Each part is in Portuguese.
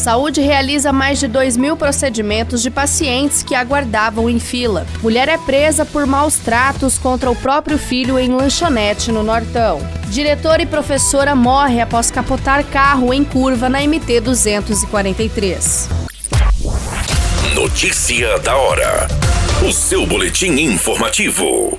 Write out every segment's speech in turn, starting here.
Saúde realiza mais de 2 mil procedimentos de pacientes que aguardavam em fila. Mulher é presa por maus tratos contra o próprio filho em lanchonete no Nortão. Diretora e professora morre após capotar carro em curva na MT 243. Notícia da hora. O seu boletim informativo.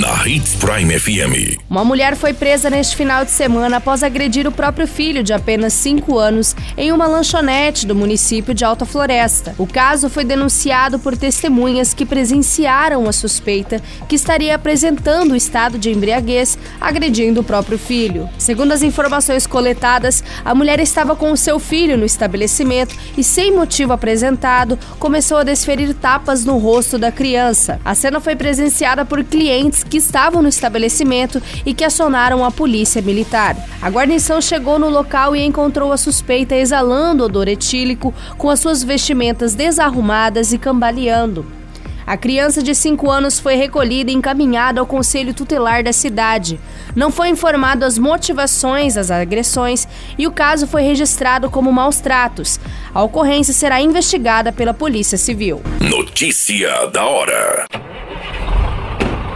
Na Hits Prime FM. Uma mulher foi presa neste final de semana após agredir o próprio filho de apenas 5 anos em uma lanchonete do município de Alta Floresta. O caso foi denunciado por testemunhas que presenciaram a suspeita que estaria apresentando o estado de embriaguez agredindo o próprio filho. Segundo as informações coletadas, a mulher estava com o seu filho no estabelecimento e, sem motivo apresentado, começou a desferir tapas no rosto da criança. A cena foi presenciada por clientes que estavam no estabelecimento e que acionaram a polícia militar. A guarnição chegou no local e encontrou a suspeita exalando odor etílico, com as suas vestimentas desarrumadas e cambaleando. A criança de 5 anos foi recolhida e encaminhada ao conselho tutelar da cidade. Não foi informado as motivações das agressões e o caso foi registrado como maus tratos. A ocorrência será investigada pela Polícia Civil. Notícia da hora.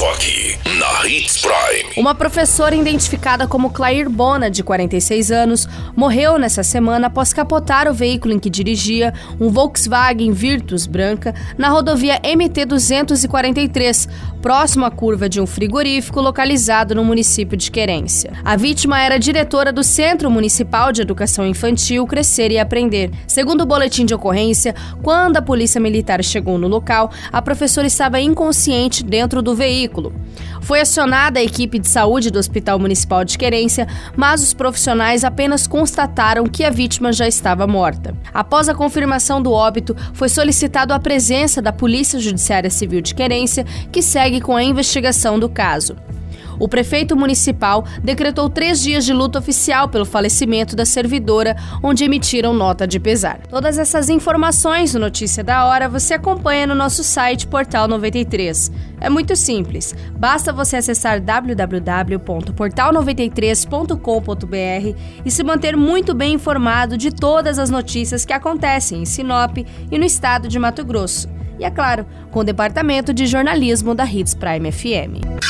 Só aqui, na Hits Prime. Uma professora identificada como Claire Bona, de 46 anos, morreu nessa semana após capotar o veículo em que dirigia, um Volkswagen Virtus branca, na rodovia MT-243, próximo à curva de um frigorífico localizado no município de Querência. A vítima era diretora do Centro Municipal de Educação Infantil Crescer e Aprender. Segundo o boletim de ocorrência, quando a polícia militar chegou no local, a professora estava inconsciente dentro do veículo veículo. Foi acionada a equipe de saúde do Hospital Municipal de Querência, mas os profissionais apenas constataram que a vítima já estava morta. Após a confirmação do óbito, foi solicitado a presença da Polícia Judiciária Civil de Querência, que segue com a investigação do caso. O prefeito municipal decretou três dias de luta oficial pelo falecimento da servidora, onde emitiram nota de pesar. Todas essas informações no Notícia da Hora você acompanha no nosso site Portal 93. É muito simples, basta você acessar www.portal93.com.br e se manter muito bem informado de todas as notícias que acontecem em Sinop e no estado de Mato Grosso. E é claro, com o departamento de jornalismo da Hits Prime FM.